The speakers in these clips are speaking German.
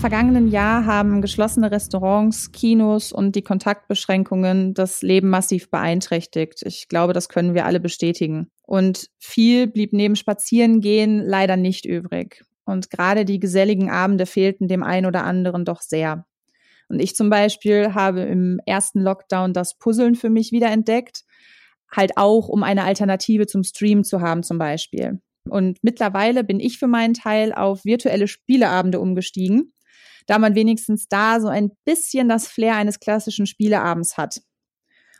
vergangenen Jahr haben geschlossene Restaurants, Kinos und die Kontaktbeschränkungen das Leben massiv beeinträchtigt. Ich glaube, das können wir alle bestätigen. Und viel blieb neben Spazierengehen leider nicht übrig. Und gerade die geselligen Abende fehlten dem einen oder anderen doch sehr. Und ich zum Beispiel habe im ersten Lockdown das Puzzeln für mich wiederentdeckt, halt auch um eine Alternative zum Stream zu haben zum Beispiel. Und mittlerweile bin ich für meinen Teil auf virtuelle Spieleabende umgestiegen, da man wenigstens da so ein bisschen das Flair eines klassischen Spieleabends hat.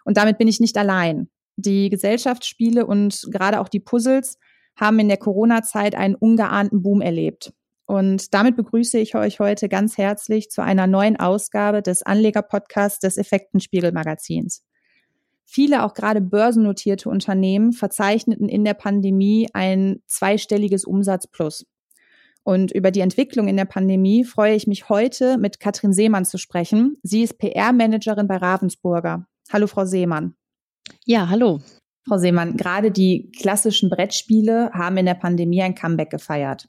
Und damit bin ich nicht allein. Die Gesellschaftsspiele und gerade auch die Puzzles haben in der Corona-Zeit einen ungeahnten Boom erlebt. Und damit begrüße ich euch heute ganz herzlich zu einer neuen Ausgabe des Anleger-Podcasts des Effektenspiegel-Magazins. Viele, auch gerade börsennotierte Unternehmen, verzeichneten in der Pandemie ein zweistelliges Umsatzplus. Und über die Entwicklung in der Pandemie freue ich mich heute mit Katrin Seemann zu sprechen. Sie ist PR-Managerin bei Ravensburger. Hallo, Frau Seemann. Ja, hallo. Frau Seemann, gerade die klassischen Brettspiele haben in der Pandemie ein Comeback gefeiert.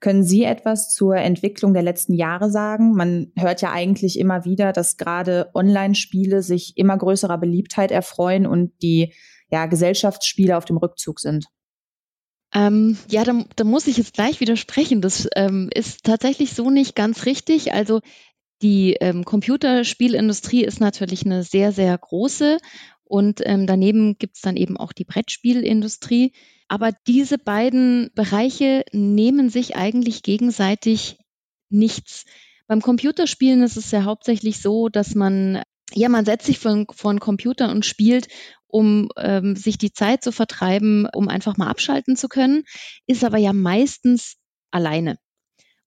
Können Sie etwas zur Entwicklung der letzten Jahre sagen? Man hört ja eigentlich immer wieder, dass gerade Online-Spiele sich immer größerer Beliebtheit erfreuen und die ja, Gesellschaftsspiele auf dem Rückzug sind. Ähm, ja, da, da, muss ich jetzt gleich widersprechen. Das ähm, ist tatsächlich so nicht ganz richtig. Also die ähm, Computerspielindustrie ist natürlich eine sehr, sehr große und ähm, daneben gibt es dann eben auch die Brettspielindustrie. Aber diese beiden Bereiche nehmen sich eigentlich gegenseitig nichts. Beim Computerspielen ist es ja hauptsächlich so, dass man, ja, man setzt sich vor, vor einen Computer und spielt, um ähm, sich die Zeit zu vertreiben, um einfach mal abschalten zu können, ist aber ja meistens alleine.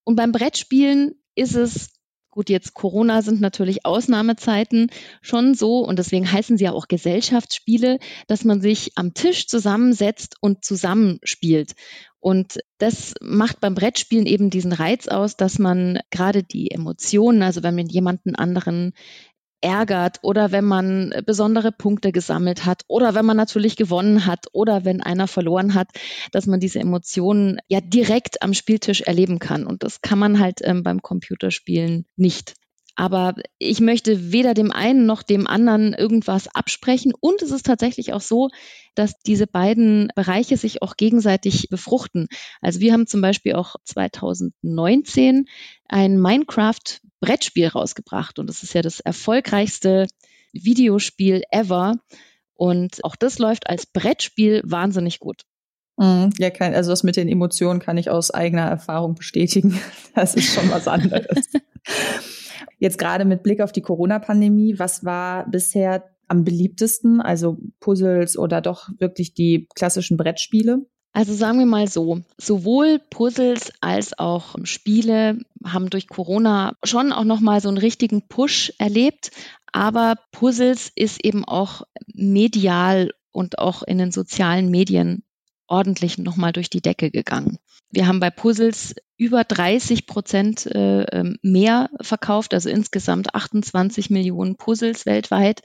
Und beim Brettspielen ist es Gut, jetzt Corona sind natürlich Ausnahmezeiten schon so und deswegen heißen sie ja auch Gesellschaftsspiele, dass man sich am Tisch zusammensetzt und zusammenspielt. Und das macht beim Brettspielen eben diesen Reiz aus, dass man gerade die Emotionen, also wenn man jemanden anderen ärgert oder wenn man besondere Punkte gesammelt hat oder wenn man natürlich gewonnen hat oder wenn einer verloren hat, dass man diese Emotionen ja direkt am Spieltisch erleben kann. Und das kann man halt ähm, beim Computerspielen nicht. Aber ich möchte weder dem einen noch dem anderen irgendwas absprechen. Und es ist tatsächlich auch so, dass diese beiden Bereiche sich auch gegenseitig befruchten. Also wir haben zum Beispiel auch 2019 ein Minecraft-Brettspiel rausgebracht. Und das ist ja das erfolgreichste Videospiel ever. Und auch das läuft als Brettspiel wahnsinnig gut. Mhm. Ja, kann, also das mit den Emotionen kann ich aus eigener Erfahrung bestätigen. Das ist schon was anderes. Jetzt gerade mit Blick auf die Corona-Pandemie, was war bisher am beliebtesten? Also Puzzles oder doch wirklich die klassischen Brettspiele? Also sagen wir mal so, sowohl Puzzles als auch Spiele haben durch Corona schon auch noch mal so einen richtigen Push erlebt, aber Puzzles ist eben auch medial und auch in den sozialen Medien ordentlich nochmal durch die Decke gegangen. Wir haben bei Puzzles über 30 Prozent äh, ähm, mehr verkauft, also insgesamt 28 Millionen Puzzles weltweit.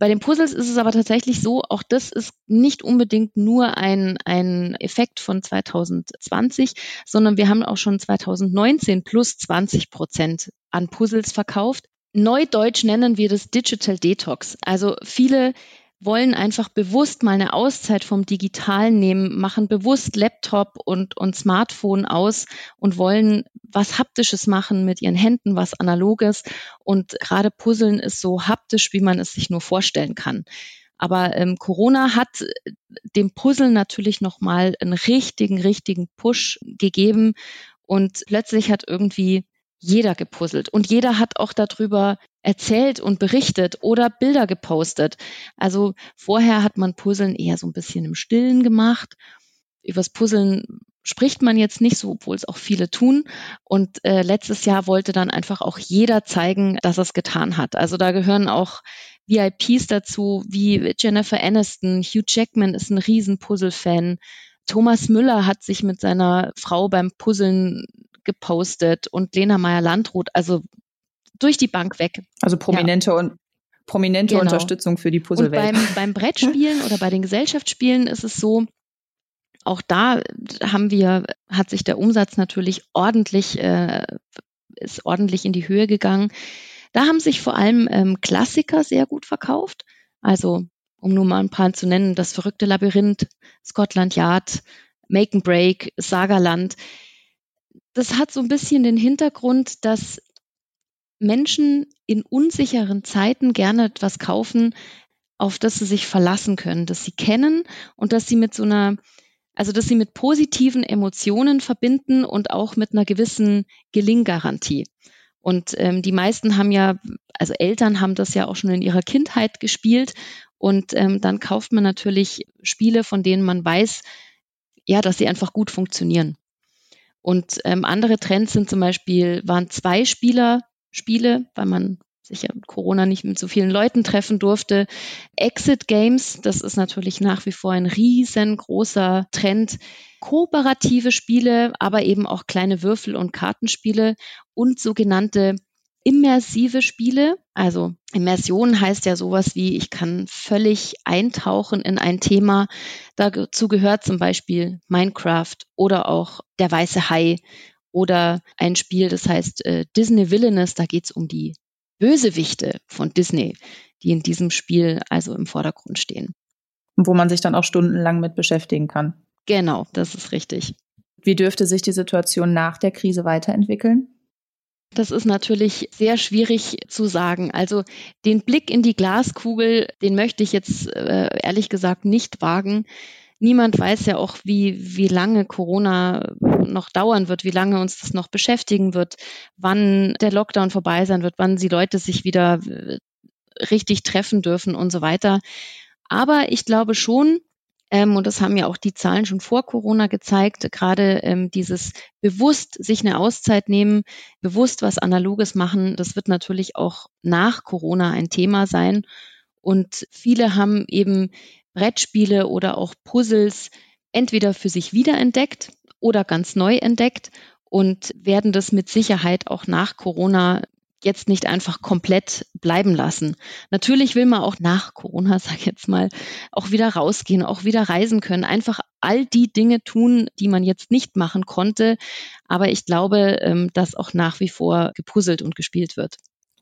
Bei den Puzzles ist es aber tatsächlich so, auch das ist nicht unbedingt nur ein, ein Effekt von 2020, sondern wir haben auch schon 2019 plus 20 Prozent an Puzzles verkauft. Neudeutsch nennen wir das Digital Detox. Also viele wollen einfach bewusst mal eine Auszeit vom Digitalen nehmen, machen bewusst Laptop und, und Smartphone aus und wollen was Haptisches machen mit ihren Händen, was Analoges. Und gerade Puzzeln ist so haptisch, wie man es sich nur vorstellen kann. Aber ähm, Corona hat dem Puzzeln natürlich nochmal einen richtigen, richtigen Push gegeben. Und plötzlich hat irgendwie jeder gepuzzelt und jeder hat auch darüber erzählt und berichtet oder Bilder gepostet. Also vorher hat man Puzzeln eher so ein bisschen im Stillen gemacht. Übers Puzzeln spricht man jetzt nicht so, obwohl es auch viele tun. Und äh, letztes Jahr wollte dann einfach auch jeder zeigen, dass er es getan hat. Also da gehören auch VIPs dazu, wie Jennifer Aniston, Hugh Jackman ist ein riesen Puzzle-Fan. Thomas Müller hat sich mit seiner Frau beim Puzzeln gepostet und Lena Meyer-Landrut, also durch die Bank weg. Also prominente ja. und prominente genau. Unterstützung für die Puzzlewelt. Und beim, beim Brettspielen oder bei den Gesellschaftsspielen ist es so, auch da haben wir, hat sich der Umsatz natürlich ordentlich äh, ist ordentlich in die Höhe gegangen. Da haben sich vor allem ähm, Klassiker sehr gut verkauft. Also, um nur mal ein paar zu nennen, das verrückte Labyrinth, Scotland Yard, Make and Break, Sagaland. Das hat so ein bisschen den Hintergrund, dass Menschen in unsicheren Zeiten gerne etwas kaufen, auf das sie sich verlassen können, das sie kennen und dass sie mit so einer, also dass sie mit positiven Emotionen verbinden und auch mit einer gewissen Gelinggarantie. Und ähm, die meisten haben ja, also Eltern haben das ja auch schon in ihrer Kindheit gespielt. Und ähm, dann kauft man natürlich Spiele, von denen man weiß, ja, dass sie einfach gut funktionieren. Und ähm, andere Trends sind zum Beispiel, waren zwei Spieler Spiele, weil man sich ja mit Corona nicht mit so vielen Leuten treffen durfte. Exit Games, das ist natürlich nach wie vor ein riesengroßer Trend. Kooperative Spiele, aber eben auch kleine Würfel- und Kartenspiele und sogenannte immersive Spiele. Also Immersion heißt ja sowas wie, ich kann völlig eintauchen in ein Thema. Dazu gehört zum Beispiel Minecraft oder auch Der weiße Hai oder ein Spiel, das heißt äh, Disney Villainous, da geht es um die Bösewichte von Disney, die in diesem Spiel also im Vordergrund stehen. Wo man sich dann auch stundenlang mit beschäftigen kann. Genau, das ist richtig. Wie dürfte sich die Situation nach der Krise weiterentwickeln? Das ist natürlich sehr schwierig zu sagen. Also den Blick in die Glaskugel, den möchte ich jetzt äh, ehrlich gesagt nicht wagen niemand weiß ja auch, wie, wie lange Corona noch dauern wird, wie lange uns das noch beschäftigen wird, wann der Lockdown vorbei sein wird, wann die Leute sich wieder äh, richtig treffen dürfen und so weiter. Aber ich glaube schon, ähm, und das haben ja auch die Zahlen schon vor Corona gezeigt, gerade ähm, dieses bewusst sich eine Auszeit nehmen, bewusst was Analoges machen, das wird natürlich auch nach Corona ein Thema sein. Und viele haben eben Brettspiele oder auch Puzzles entweder für sich wiederentdeckt oder ganz neu entdeckt und werden das mit Sicherheit auch nach Corona jetzt nicht einfach komplett bleiben lassen. Natürlich will man auch nach Corona, sag ich jetzt mal, auch wieder rausgehen, auch wieder reisen können, einfach all die Dinge tun, die man jetzt nicht machen konnte. Aber ich glaube, ähm, dass auch nach wie vor gepuzzelt und gespielt wird.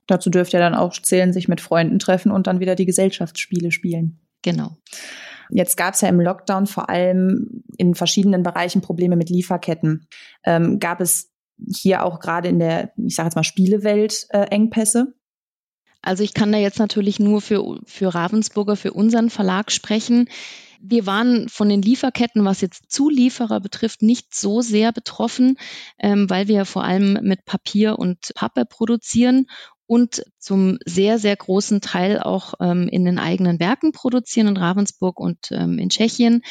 Dazu dürfte ja dann auch zählen, sich mit Freunden treffen und dann wieder die Gesellschaftsspiele spielen. Genau. Jetzt gab es ja im Lockdown vor allem in verschiedenen Bereichen Probleme mit Lieferketten. Ähm, gab es hier auch gerade in der, ich sage jetzt mal, Spielewelt äh, Engpässe? Also ich kann da jetzt natürlich nur für, für Ravensburger, für unseren Verlag sprechen. Wir waren von den Lieferketten, was jetzt Zulieferer betrifft, nicht so sehr betroffen, ähm, weil wir vor allem mit Papier und Pappe produzieren und zum sehr, sehr großen Teil auch ähm, in den eigenen Werken produzieren in Ravensburg und ähm, in Tschechien.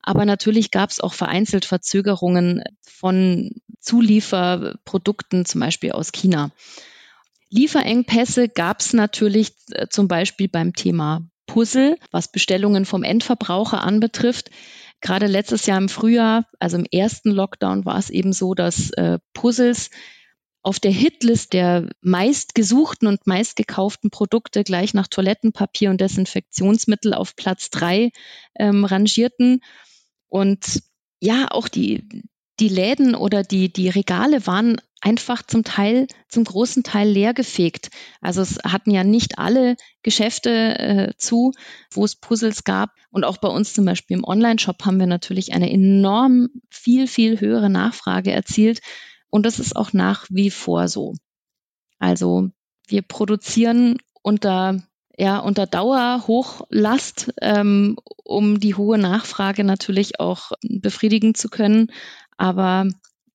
Aber natürlich gab es auch vereinzelt Verzögerungen von Zulieferprodukten, zum Beispiel aus China. Lieferengpässe gab es natürlich äh, zum Beispiel beim Thema Puzzle, was Bestellungen vom Endverbraucher anbetrifft. Gerade letztes Jahr im Frühjahr, also im ersten Lockdown, war es eben so, dass äh, Puzzles auf der Hitlist der meistgesuchten und meistgekauften Produkte gleich nach Toilettenpapier und Desinfektionsmittel auf Platz drei ähm, rangierten. Und ja, auch die, die Läden oder die, die Regale waren einfach zum Teil, zum großen Teil leergefegt. Also es hatten ja nicht alle Geschäfte äh, zu, wo es Puzzles gab. Und auch bei uns zum Beispiel im Online-Shop haben wir natürlich eine enorm viel, viel höhere Nachfrage erzielt. Und das ist auch nach wie vor so. Also wir produzieren unter ja, unter Dauerhochlast, ähm, um die hohe Nachfrage natürlich auch befriedigen zu können. Aber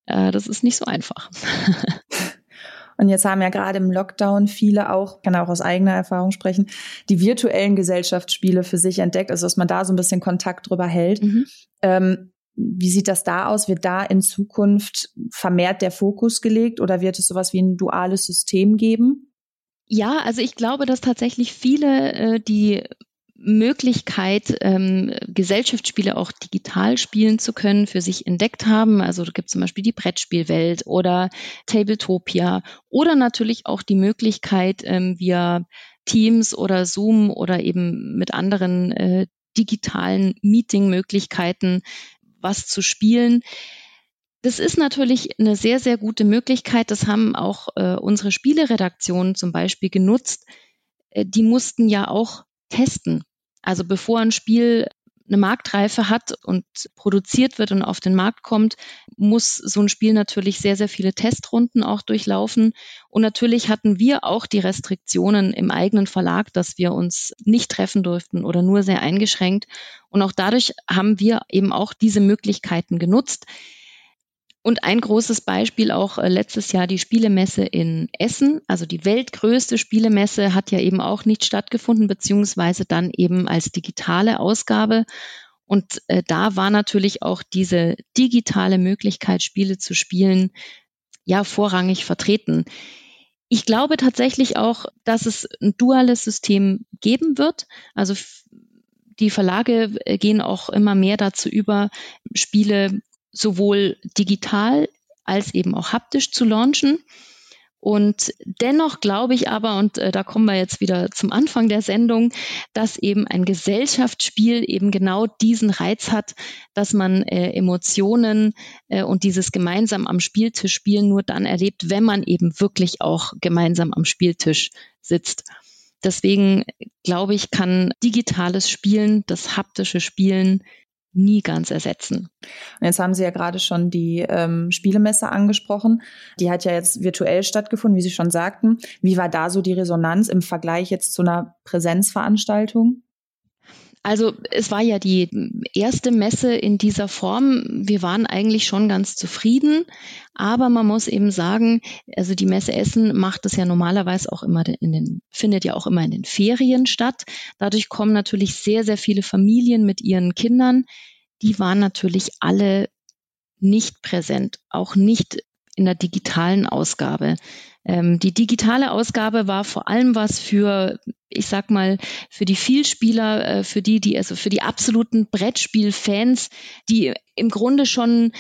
äh, das ist nicht so einfach. Und jetzt haben ja gerade im Lockdown viele auch, kann auch aus eigener Erfahrung sprechen, die virtuellen Gesellschaftsspiele für sich entdeckt, also dass man da so ein bisschen Kontakt drüber hält. Mhm. Ähm, wie sieht das da aus? Wird da in Zukunft vermehrt der Fokus gelegt oder wird es sowas wie ein duales System geben? Ja, also ich glaube, dass tatsächlich viele äh, die Möglichkeit, ähm, Gesellschaftsspiele auch digital spielen zu können, für sich entdeckt haben. Also da gibt es zum Beispiel die Brettspielwelt oder Tabletopia oder natürlich auch die Möglichkeit, ähm, via Teams oder Zoom oder eben mit anderen äh, digitalen Meeting-Möglichkeiten was zu spielen. Das ist natürlich eine sehr, sehr gute Möglichkeit. Das haben auch äh, unsere Spieleredaktionen zum Beispiel genutzt. Äh, die mussten ja auch testen. Also bevor ein Spiel eine Marktreife hat und produziert wird und auf den Markt kommt, muss so ein Spiel natürlich sehr, sehr viele Testrunden auch durchlaufen. Und natürlich hatten wir auch die Restriktionen im eigenen Verlag, dass wir uns nicht treffen durften oder nur sehr eingeschränkt. Und auch dadurch haben wir eben auch diese Möglichkeiten genutzt. Und ein großes Beispiel auch äh, letztes Jahr die Spielemesse in Essen. Also die weltgrößte Spielemesse hat ja eben auch nicht stattgefunden, beziehungsweise dann eben als digitale Ausgabe. Und äh, da war natürlich auch diese digitale Möglichkeit, Spiele zu spielen, ja, vorrangig vertreten. Ich glaube tatsächlich auch, dass es ein duales System geben wird. Also die Verlage äh, gehen auch immer mehr dazu über, Spiele sowohl digital als eben auch haptisch zu launchen. Und dennoch glaube ich aber, und äh, da kommen wir jetzt wieder zum Anfang der Sendung, dass eben ein Gesellschaftsspiel eben genau diesen Reiz hat, dass man äh, Emotionen äh, und dieses gemeinsam am Spieltisch spielen nur dann erlebt, wenn man eben wirklich auch gemeinsam am Spieltisch sitzt. Deswegen glaube ich, kann digitales Spielen, das haptische Spielen nie ganz ersetzen. Und jetzt haben Sie ja gerade schon die ähm, Spielemesse angesprochen. Die hat ja jetzt virtuell stattgefunden, wie Sie schon sagten. Wie war da so die Resonanz im Vergleich jetzt zu einer Präsenzveranstaltung? Also es war ja die erste Messe in dieser Form. Wir waren eigentlich schon ganz zufrieden, aber man muss eben sagen, also die Messe Essen macht es ja normalerweise auch immer in den, findet ja auch immer in den Ferien statt. Dadurch kommen natürlich sehr, sehr viele Familien mit ihren Kindern. Die waren natürlich alle nicht präsent, auch nicht in der digitalen Ausgabe. Ähm, die digitale Ausgabe war vor allem was für, ich sag mal, für die Vielspieler, äh, für die, die, also für die absoluten Brettspielfans, die im Grunde schon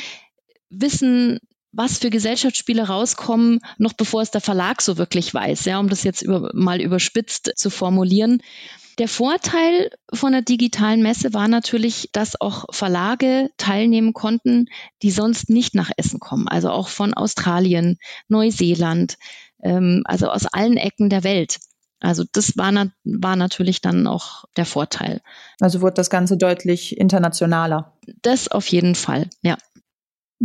wissen, was für Gesellschaftsspiele rauskommen, noch bevor es der Verlag so wirklich weiß, ja, um das jetzt über, mal überspitzt zu formulieren. Der Vorteil von der digitalen Messe war natürlich, dass auch Verlage teilnehmen konnten, die sonst nicht nach Essen kommen, also auch von Australien, Neuseeland, ähm, also aus allen Ecken der Welt. Also das war, na war natürlich dann auch der Vorteil. Also wurde das Ganze deutlich internationaler. Das auf jeden Fall, ja.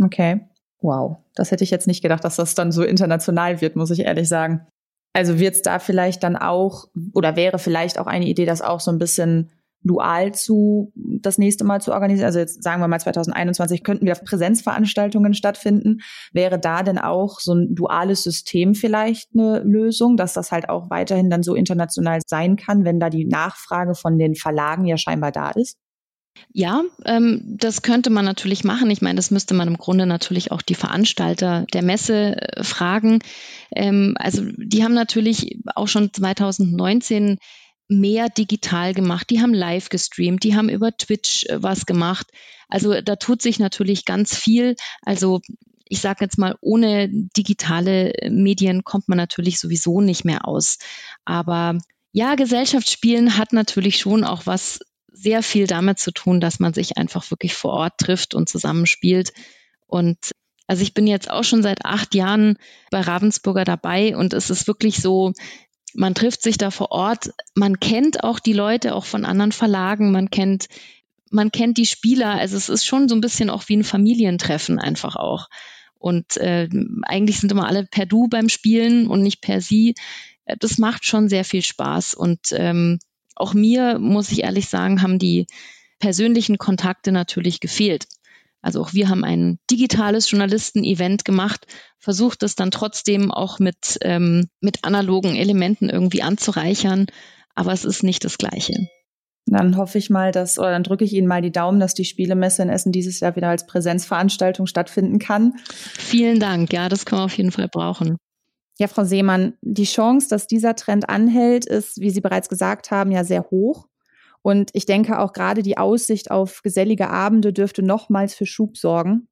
Okay. Wow. Das hätte ich jetzt nicht gedacht, dass das dann so international wird, muss ich ehrlich sagen. Also wird es da vielleicht dann auch, oder wäre vielleicht auch eine Idee, das auch so ein bisschen dual zu das nächste Mal zu organisieren? Also jetzt sagen wir mal 2021 könnten wieder Präsenzveranstaltungen stattfinden. Wäre da denn auch so ein duales System vielleicht eine Lösung, dass das halt auch weiterhin dann so international sein kann, wenn da die Nachfrage von den Verlagen ja scheinbar da ist? Ja, ähm, das könnte man natürlich machen. Ich meine, das müsste man im Grunde natürlich auch die Veranstalter der Messe äh, fragen. Ähm, also die haben natürlich auch schon 2019 mehr digital gemacht. Die haben live gestreamt, die haben über Twitch äh, was gemacht. Also da tut sich natürlich ganz viel. Also ich sage jetzt mal, ohne digitale Medien kommt man natürlich sowieso nicht mehr aus. Aber ja, Gesellschaftsspielen hat natürlich schon auch was sehr viel damit zu tun, dass man sich einfach wirklich vor Ort trifft und zusammenspielt. Und also ich bin jetzt auch schon seit acht Jahren bei Ravensburger dabei und es ist wirklich so, man trifft sich da vor Ort, man kennt auch die Leute auch von anderen Verlagen, man kennt, man kennt die Spieler, also es ist schon so ein bisschen auch wie ein Familientreffen einfach auch. Und äh, eigentlich sind immer alle per Du beim Spielen und nicht per Sie. Äh, das macht schon sehr viel Spaß und ähm, auch mir, muss ich ehrlich sagen, haben die persönlichen Kontakte natürlich gefehlt. Also auch wir haben ein digitales Journalisten-Event gemacht, versucht es dann trotzdem auch mit, ähm, mit analogen Elementen irgendwie anzureichern, aber es ist nicht das Gleiche. Dann hoffe ich mal, dass, oder dann drücke ich Ihnen mal die Daumen, dass die Spielemesse in Essen dieses Jahr wieder als Präsenzveranstaltung stattfinden kann. Vielen Dank. Ja, das können wir auf jeden Fall brauchen. Ja, Frau Seemann, die Chance, dass dieser Trend anhält, ist, wie Sie bereits gesagt haben, ja sehr hoch. Und ich denke auch gerade die Aussicht auf gesellige Abende dürfte nochmals für Schub sorgen.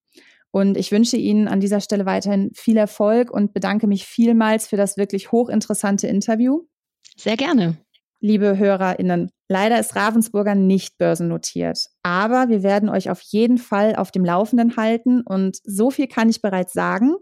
Und ich wünsche Ihnen an dieser Stelle weiterhin viel Erfolg und bedanke mich vielmals für das wirklich hochinteressante Interview. Sehr gerne. liebe HörerInnen, leider ist Ravensburger nicht börsennotiert. Aber wir werden euch auf jeden Fall auf dem Laufenden halten und so viel kann ich bereits sagen.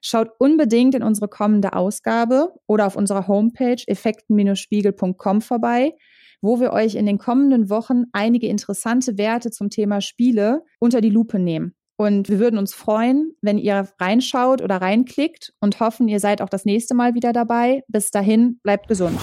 Schaut unbedingt in unsere kommende Ausgabe oder auf unserer Homepage effekten-spiegel.com vorbei, wo wir euch in den kommenden Wochen einige interessante Werte zum Thema Spiele unter die Lupe nehmen. Und wir würden uns freuen, wenn ihr reinschaut oder reinklickt und hoffen, ihr seid auch das nächste Mal wieder dabei. Bis dahin, bleibt gesund.